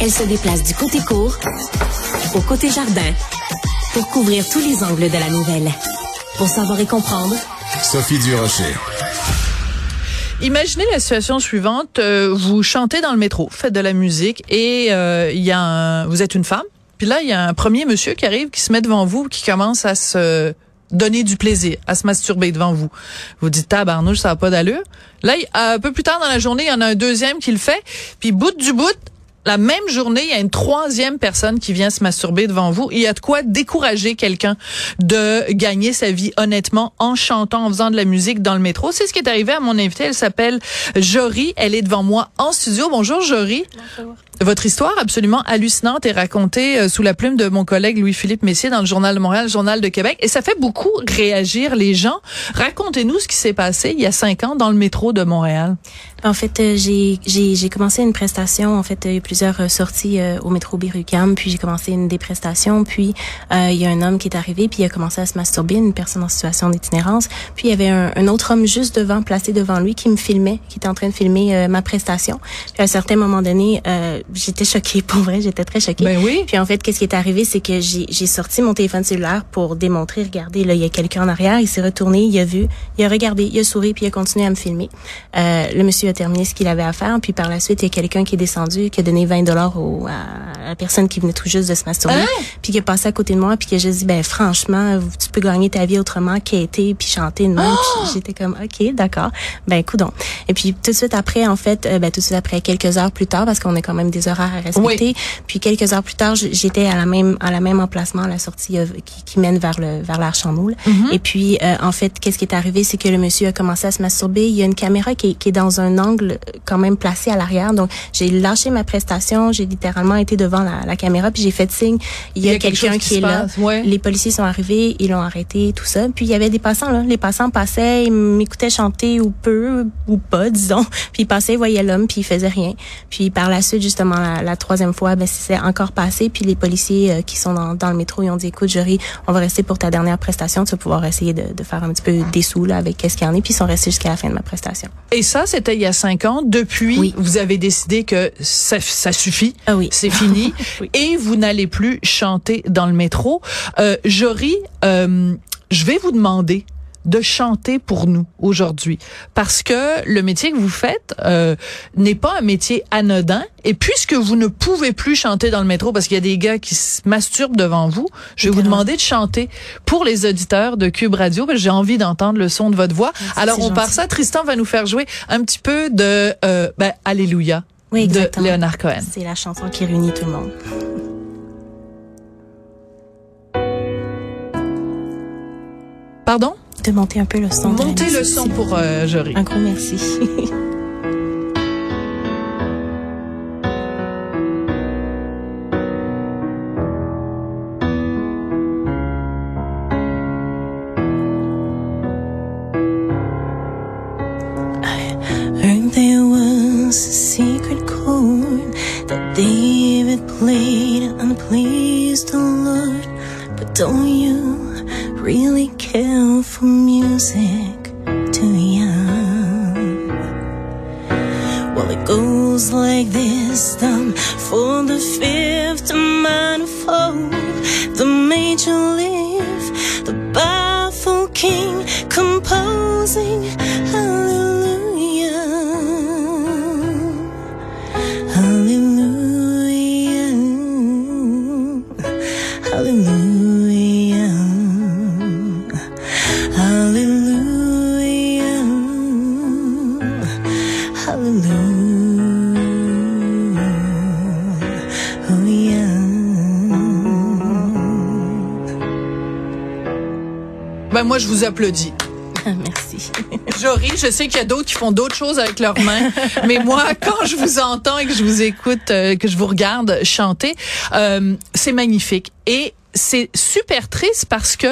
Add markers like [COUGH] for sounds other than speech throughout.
Elle se déplace du côté court au côté jardin pour couvrir tous les angles de la nouvelle. Pour savoir et comprendre, Sophie Durocher. Imaginez la situation suivante. euh, vous chantez dans le métro, faites de la musique et euh, il y a un, vous êtes une femme. Puis là, il y a un premier monsieur qui arrive, qui se met devant vous, qui commence à se donner du plaisir, à se masturber devant vous. Vous dites tabarnouche, ça n'a pas d'allure. Là, un peu plus tard dans la journée, il y en a un deuxième qui le fait. Puis bout du bout, la même journée, il y a une troisième personne qui vient se masturber devant vous. Il y a de quoi décourager quelqu'un de gagner sa vie honnêtement en chantant, en faisant de la musique dans le métro. C'est ce qui est arrivé à mon invitée. Elle s'appelle Jory. Elle est devant moi en studio. Bonjour Jory. Votre histoire absolument hallucinante est racontée euh, sous la plume de mon collègue Louis-Philippe Messier dans le Journal de Montréal, le Journal de Québec. Et ça fait beaucoup réagir les gens. Racontez-nous ce qui s'est passé il y a cinq ans dans le métro de Montréal. En fait, euh, j'ai j'ai j'ai commencé une prestation. En fait, euh, il y a eu plusieurs euh, sorties euh, au métro Birucam, puis j'ai commencé une des prestations. Puis euh, il y a un homme qui est arrivé, puis il a commencé à se masturber, une personne en situation d'itinérance. Puis il y avait un, un autre homme juste devant, placé devant lui, qui me filmait, qui était en train de filmer euh, ma prestation. Puis à un certain moment donné, euh, j'étais choquée. [LAUGHS] Pour vrai, j'étais très choquée. Ben oui. Puis en fait, qu'est-ce qui est arrivé, c'est que j'ai j'ai sorti mon téléphone cellulaire pour démontrer, regardez, là, il y a quelqu'un en arrière. Il s'est retourné, il a vu, il a regardé, il a souri, puis il a continué à me filmer. Le monsieur a terminé ce qu'il avait à faire, puis par la suite, il y a quelqu'un qui est descendu, qui a donné 20 dollars à la personne qui venait tout juste de se masturber, Hein? puis qui est passé à côté de moi, puis qui a juste dit, ben franchement, tu peux gagner ta vie autrement qu'aider puis chanter même. Oh! J'étais comme, ok, d'accord, ben coudon. Et puis tout de suite après, en fait, euh, ben tout de suite après, quelques heures plus tard, parce qu'on a quand même des horaires à respecter. Puis quelques heures plus tard, j'étais à la même à la même emplacement, à la sortie euh, qui, qui mène vers le vers l'Arche en Moule. Et puis euh, en fait, qu'est-ce qui est arrivé, c'est que le monsieur a commencé à se masturber. Il y a une caméra qui qui est dans un angle euh, quand même placé à l'arrière. Donc j'ai lâché ma prestation, j'ai littéralement été devant la, la caméra, puis j'ai fait signe. Il y a, quelqu'un qui, qui est là. ouais. Les policiers sont arrivés, ils l'ont arrêté, tout ça. Puis il y avait des passants là. Les passants passaient, ils m'écoutaient chanter ou peu ou pas, [LAUGHS] disons. Puis ils passaient, ils voyaient l'homme, puis ils faisaient rien. Puis par la suite, justement, la, la troisième fois, ben c'est encore passé. Puis les policiers euh, qui sont dans, dans le métro, ils ont dit, écoute, jury, on va rester pour ta dernière prestation. Tu vas pouvoir essayer de, de faire un petit peu des sous là avec qu'est-ce qu'il y en est. Puis ils sont restés jusqu'à la fin de ma prestation. Et ça, c'était il y a cinq ans. Depuis, Oui. vous avez décidé que ça, ça suffit. Ah oui. C'est fini. [LAUGHS] Oui. Et vous n'allez plus chanter dans le métro. Euh, Jory, euh, je vais vous demander de chanter pour nous aujourd'hui parce que le métier que vous faites euh, n'est pas un métier anodin et puisque vous ne pouvez plus chanter dans le métro parce qu'il y a des gars qui se masturbent devant vous, je vais vous demander de chanter pour les auditeurs de Cube Radio parce que j'ai envie d'entendre le son de votre voix. Merci, Alors on part ça, Tristan va nous faire jouer un petit peu de euh, ben, Alléluia Oui, de. Léonard Cohen. C'est la chanson qui réunit tout le monde. Pardon? De monter un peu le son. Montez le son pour euh, Jory. Un gros merci. [LAUGHS] Heard there was a secret chord that David played and pleased the Lord. But don't you really care for music too young? Well, it goes like this down for the fifth manifold, the major lift, the baffled king composing hallelujah. Ben moi je vous applaudis. Merci. [LAUGHS] Jory, je sais qu'il y a d'autres qui font d'autres choses avec leurs mains, mais moi, quand je vous entends et que je vous écoute, euh, que je vous regarde chanter, euh, c'est magnifique. Et c'est super triste parce que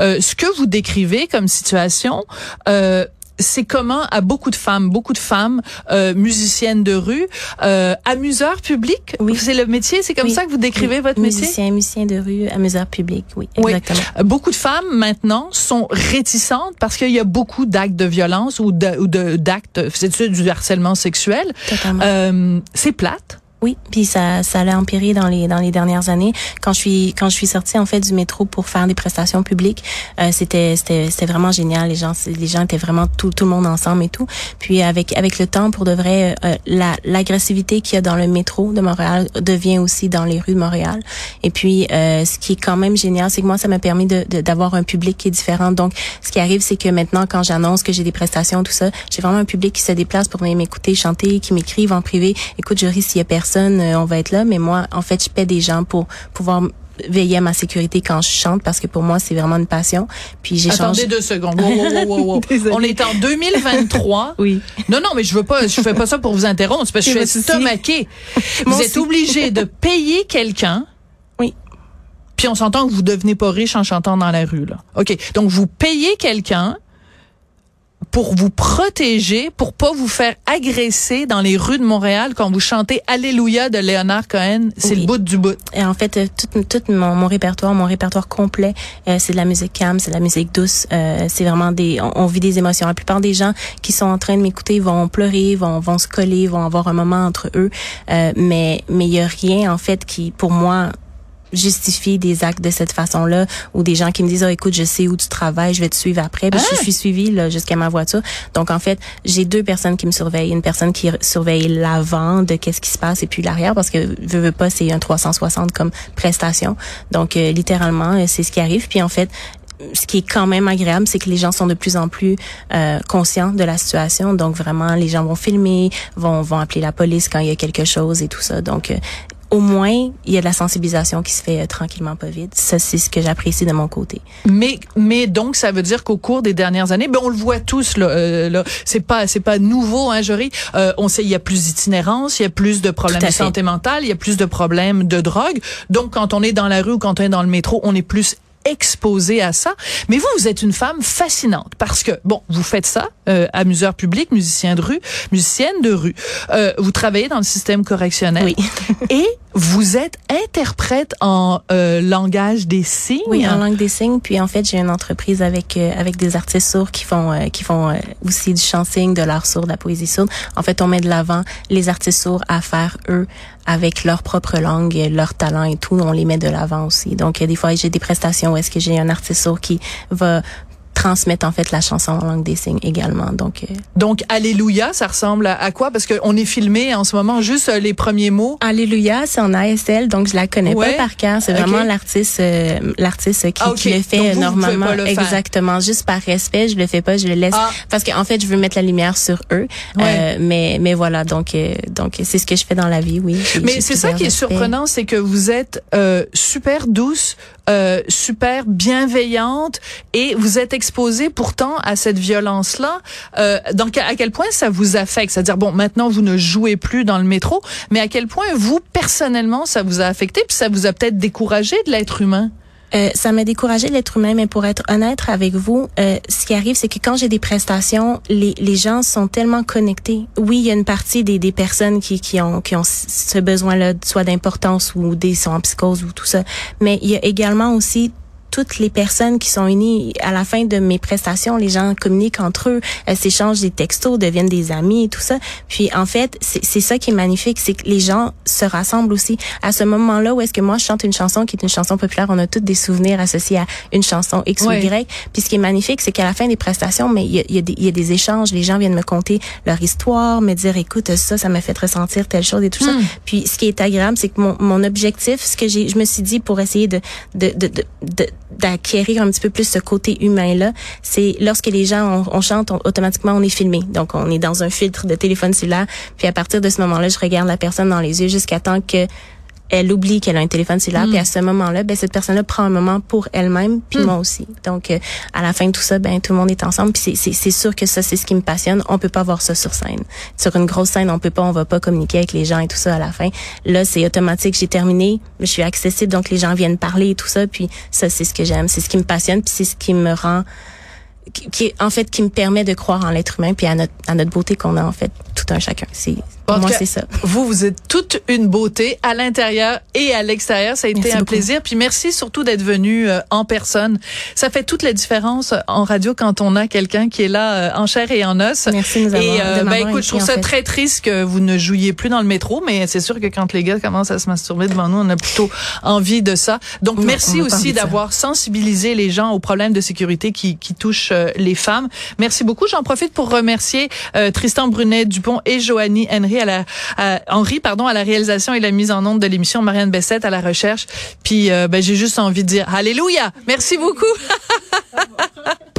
euh, ce que vous décrivez comme situation, euh, c'est commun à beaucoup de femmes, beaucoup de femmes euh, musiciennes de rue, euh, amuseurs publics. Oui. C'est le métier, c'est comme Oui. ça que vous décrivez votre métier? Musicien, musicien de rue, amuseur public, oui, Oui. exactement. Euh, Beaucoup de femmes maintenant sont réticentes parce qu'il y a beaucoup d'actes de violence ou de- ou de- d'actes, c'est du harcèlement sexuel? Totalement. Euh, c'est plate. Oui, puis ça ça allait empirer dans les dans les dernières années. Quand je suis quand je suis sortie en fait du métro pour faire des prestations publiques, euh, c'était c'était c'était vraiment génial. Les gens les gens étaient vraiment tout tout le monde ensemble et tout. Puis avec avec le temps, pour de vrai, euh, la l'agressivité qu'il y a dans le métro de Montréal devient aussi dans les rues de Montréal. Et puis euh, ce qui est quand même génial, c'est que moi ça m'a permis de d'avoir un public qui est différent. Donc ce qui arrive, c'est que maintenant quand j'annonce que j'ai des prestations tout ça, j'ai vraiment un public qui se déplace pour m'écouter chanter, qui m'écrivent en privé. Écoute, je risque s'il y a personne euh, on va être là. Mais moi, en fait, je paie des gens pour pouvoir veiller à ma sécurité quand je chante parce que pour moi c'est vraiment une passion. Puis j'ai Attendez deux secondes. [LAUGHS] on est en 2023. [LAUGHS] oui. Non non mais je veux pas je fais pas ça pour vous interrompre parce que je suis estomaquée. Vous êtes obligé de [LAUGHS] payer quelqu'un. Oui. Puis on s'entend que vous devenez pas riche en chantant dans la rue là. OK. Donc vous payez quelqu'un pour vous protéger, pour pas vous faire agresser dans les rues de Montréal quand vous chantez Alléluia de Léonard Cohen. C'est le bout du bout. Et en fait, euh, tout, tout mon, mon, répertoire, mon répertoire complet, euh, c'est de la musique calme, c'est de la musique douce. Euh, c'est vraiment des, on, vit des émotions. La plupart des gens qui sont en train de m'écouter vont pleurer, vont, vont se coller, vont avoir un moment entre eux. mais mais il y a rien en fait qui, pour moi, justifier des actes de cette façon-là ou des gens qui me disent oh, écoute je sais où tu travailles je vais te suivre après je ah! suis suivie jusqu'à ma voiture donc en fait j'ai deux personnes qui me surveillent une personne qui surveille l'avant de qu'est-ce qui se passe et puis l'arrière parce que veux, veux pas c'est un 360 comme prestation donc euh, littéralement euh, c'est ce qui arrive puis en fait ce qui est quand même agréable, c'est que les gens sont de plus en plus euh, conscients de la situation. Donc vraiment, les gens vont filmer, vont vont appeler la police quand il y a quelque chose et tout ça. Donc euh, au moins, il y a de la sensibilisation qui se fait euh, tranquillement pas vite. Ça, c'est ce que j'apprécie de mon côté. Mais, mais donc, ça veut dire qu'au cours des dernières années, ben on le voit tous là. Euh, là c'est pas, c'est pas nouveau, hein, Jory. Euh, on sait, il y a plus d'itinérance, il y a plus de problèmes de santé mentale, il y a plus de problèmes de drogue. Donc, quand on est dans la rue ou quand on est dans le métro, on est plus exposé à ça. Mais vous, vous êtes une femme fascinante parce que, bon, vous faites ça, euh, amuseur public, musicien de rue, musicienne de rue. Euh, vous travaillez dans le système correctionnel. Oui. [LAUGHS] et vous êtes interprète en euh, langage des signes. Oui, en langue des signes. Puis en fait, j'ai une entreprise avec euh, avec des artistes sourds qui font euh, qui font euh, aussi du chant signe, de l'art sourd, de la poésie sourde. En fait, on met de l'avant les artistes sourds à faire eux avec leur propre langue, leur talent et tout. On les met de l'avant aussi. Donc des fois, j'ai des prestations est-ce que j'ai un artiste qui va transmettre en fait la chanson en langue des signes également. Donc euh, donc Alléluia, ça ressemble à, quoi? Parce qu'on est filmé en ce moment juste euh, les premiers mots. Alléluia, c'est en ASL, donc je la connais pas par cœur. C'est vraiment l'artiste euh, l'artiste qui, ah, qui, le fait normalement. Le Exactement, juste par respect, je le fais pas, je le laisse ah. parce qu'en fait je veux mettre la lumière sur eux. mais mais voilà, donc donc c'est ce que je fais dans la vie, oui. Mais c'est ça qui est surprenant, c'est que vous êtes super douce, super bienveillante et vous êtes exposé pourtant à cette violence-là. Euh, donc, à quel point ça vous affecte? C'est-à-dire, bon, maintenant vous ne jouez plus dans le métro, mais à quel point vous personnellement ça vous a affecté, puis ça vous a peut-être découragé de l'être humain? Euh, ça m'a découragé l'être humain, mais pour être honnête avec vous, euh, ce qui arrive, c'est que quand j'ai des prestations, les, les gens sont tellement connectés. Oui, il y a une partie des, des personnes qui, qui ont qui ont ce besoin-là, soit d'importance ou des sont en psychose ou tout ça, mais il y a également aussi toutes les personnes qui sont unies à la fin de mes prestations, les gens communiquent entre eux, s'échangent des textos, deviennent des amis et tout ça. Puis en fait, c'est ça qui est magnifique, c'est que les gens se rassemblent aussi. À ce moment-là où est-ce que moi je chante une chanson qui est une chanson populaire, on a tous des souvenirs associés à une chanson X ou Y. Puis ce qui est magnifique, c'est qu'à la fin des prestations, mais il y a, y, a y a, des échanges, les gens viennent me conter leur histoire, me dire écoute ça, ça m'a fait ressentir telle chose et tout ça. Hmm. Puis ce qui est agréable, c'est que mon, mon objectif, ce que j'ai, je me suis dit pour essayer de, de, de, de d'acquérir un petit peu plus ce côté humain-là, c'est lorsque les gens, on, chante, automatiquement, on est filmé. Donc, on est dans un filtre de téléphone cellulaire. Puis à partir de ce moment-là, je regarde la personne dans les yeux jusqu'à temps que elle oublie qu'elle a un téléphone cellulaire, puis à mm. ce moment-là, ben cette personne-là prend un moment pour elle-même, puis mm. moi aussi. Donc euh, à la fin de tout ça, ben tout le monde est ensemble, puis c'est c'est sûr que ça c'est ce qui me passionne. On peut pas voir ça sur scène. Sur une grosse scène, on peut pas, on va pas communiquer avec les gens et tout ça à la fin. Là, c'est automatique, j'ai terminé, je suis accessible, donc les gens viennent parler et tout ça, puis ça c'est ce que j'aime, c'est ce qui me passionne, puis c'est ce qui me rend qui, en fait qui me permet de croire en l'être humain puis à notre à notre beauté qu'on a en fait tout un chacun. C'est moi, c'est ça. Vous, vous êtes toute une beauté à l'intérieur et à l'extérieur. Ça a été un plaisir. Puis merci surtout d'être venu euh, en personne. Ça fait toute la différence en radio quand on a quelqu'un qui est là euh, en chair et en os. Merci de nous avoir, Et euh, ben écoute, je trouve ça très triste que vous ne jouiez plus dans le métro, mais c'est sûr que quand les gars commencent à se masturber devant nous, on a plutôt envie de ça. Donc merci aussi d'avoir sensibilisé les gens aux problèmes de sécurité qui, qui touchent les femmes. Merci beaucoup. J'en profite pour remercier Tristan Brunet Dupont et Joanie Henry à la pardon à la réalisation et la mise en onde de l'émission Marianne Bessette à la recherche. Puis euh, ben j'ai juste envie de dire alléluia. Merci beaucoup. [LAUGHS]